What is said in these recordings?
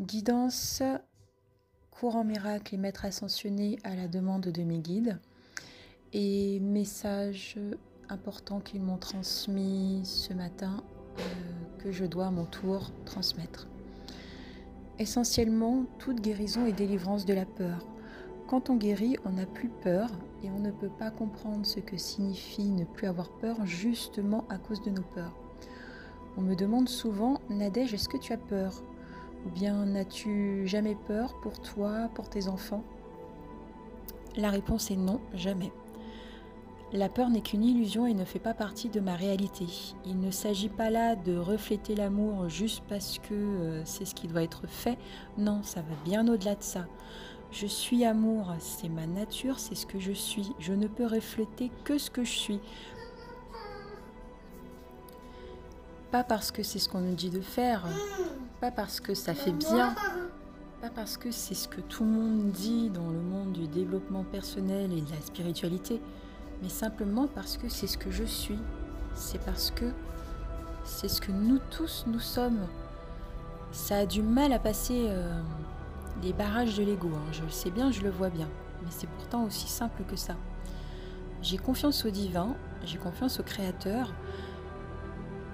Guidance, courant miracle et maître ascensionné à la demande de mes guides. Et message important qu'ils m'ont transmis ce matin euh, que je dois à mon tour transmettre. Essentiellement, toute guérison et délivrance de la peur. Quand on guérit, on n'a plus peur et on ne peut pas comprendre ce que signifie ne plus avoir peur justement à cause de nos peurs. On me demande souvent, Nadège, est-ce que tu as peur? Ou bien n'as-tu jamais peur pour toi, pour tes enfants? La réponse est non, jamais. La peur n'est qu'une illusion et ne fait pas partie de ma réalité. Il ne s'agit pas là de refléter l'amour juste parce que euh, c'est ce qui doit être fait. Non, ça va bien au-delà de ça. Je suis amour, c'est ma nature, c'est ce que je suis. Je ne peux refléter que ce que je suis. Pas parce que c'est ce qu'on nous dit de faire, pas parce que ça fait bien, pas parce que c'est ce que tout le monde dit dans le monde du développement personnel et de la spiritualité, mais simplement parce que c'est ce que je suis. C'est parce que c'est ce que nous tous nous sommes. Ça a du mal à passer euh, les barrages de l'ego. Hein. Je le sais bien, je le vois bien. Mais c'est pourtant aussi simple que ça. J'ai confiance au divin, j'ai confiance au créateur,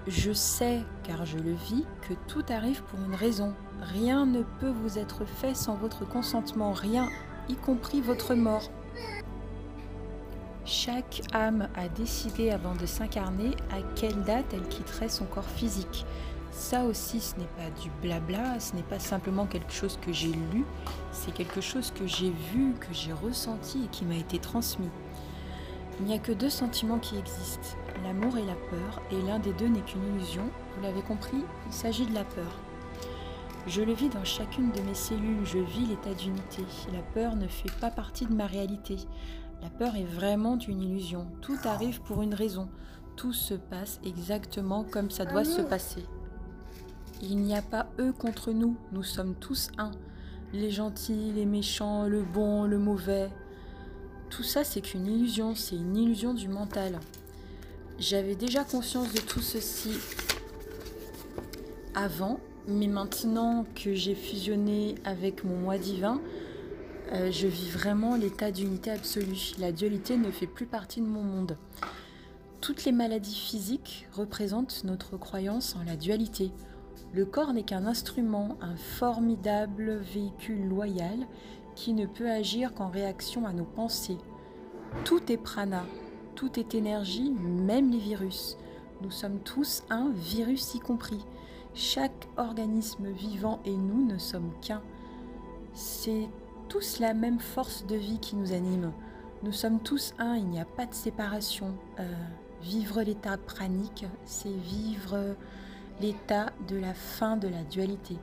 je sais, car je le vis, que tout arrive pour une raison. Rien ne peut vous être fait sans votre consentement, rien, y compris votre mort. Chaque âme a décidé avant de s'incarner à quelle date elle quitterait son corps physique. Ça aussi, ce n'est pas du blabla, ce n'est pas simplement quelque chose que j'ai lu, c'est quelque chose que j'ai vu, que j'ai ressenti et qui m'a été transmis. Il n'y a que deux sentiments qui existent, l'amour et la peur, et l'un des deux n'est qu'une illusion. Vous l'avez compris, il s'agit de la peur. Je le vis dans chacune de mes cellules, je vis l'état d'unité. La peur ne fait pas partie de ma réalité. La peur est vraiment une illusion. Tout arrive pour une raison. Tout se passe exactement comme ça doit se passer. Il n'y a pas eux contre nous, nous sommes tous un. Les gentils, les méchants, le bon, le mauvais, tout ça, c'est qu'une illusion, c'est une illusion du mental. J'avais déjà conscience de tout ceci avant, mais maintenant que j'ai fusionné avec mon moi divin, euh, je vis vraiment l'état d'unité absolue. La dualité ne fait plus partie de mon monde. Toutes les maladies physiques représentent notre croyance en la dualité. Le corps n'est qu'un instrument, un formidable véhicule loyal qui ne peut agir qu'en réaction à nos pensées. Tout est prana, tout est énergie, même les virus. Nous sommes tous un, virus y compris. Chaque organisme vivant et nous ne sommes qu'un. C'est tous la même force de vie qui nous anime. Nous sommes tous un, il n'y a pas de séparation. Euh, vivre l'état pranique, c'est vivre l'état de la fin de la dualité.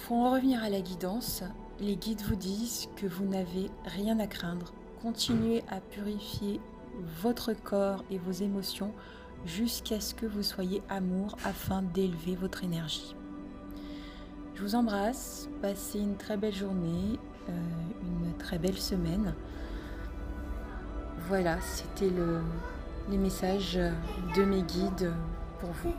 Pour en revenir à la guidance, les guides vous disent que vous n'avez rien à craindre. Continuez à purifier votre corps et vos émotions jusqu'à ce que vous soyez amour afin d'élever votre énergie. Je vous embrasse, passez une très belle journée, euh, une très belle semaine. Voilà, c'était le, les messages de mes guides pour vous.